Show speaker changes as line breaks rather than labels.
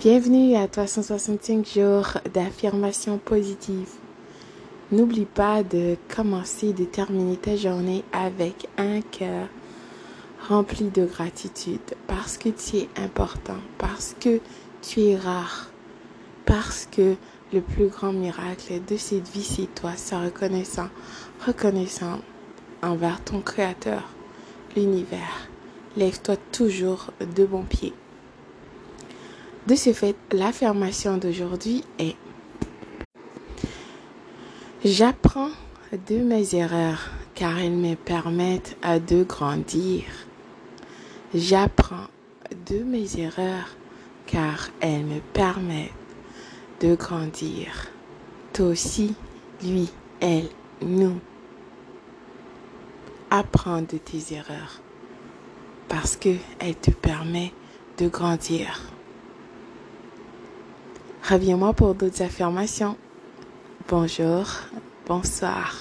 Bienvenue à 365 jours d'affirmation positive. N'oublie pas de commencer, de terminer ta journée avec un cœur rempli de gratitude parce que tu es important, parce que tu es rare, parce que le plus grand miracle de cette vie, c'est toi, c'est reconnaissant, reconnaissant envers ton Créateur, l'univers. Lève-toi toujours de bon pied. De ce fait, l'affirmation d'aujourd'hui est J'apprends de mes erreurs car elles me permettent de grandir. J'apprends de mes erreurs car elles me permettent de grandir. Toi aussi, lui, elle, nous. Apprends de tes erreurs parce qu'elles te permettent de grandir. Reviens-moi pour d'autres affirmations. Bonjour, bonsoir.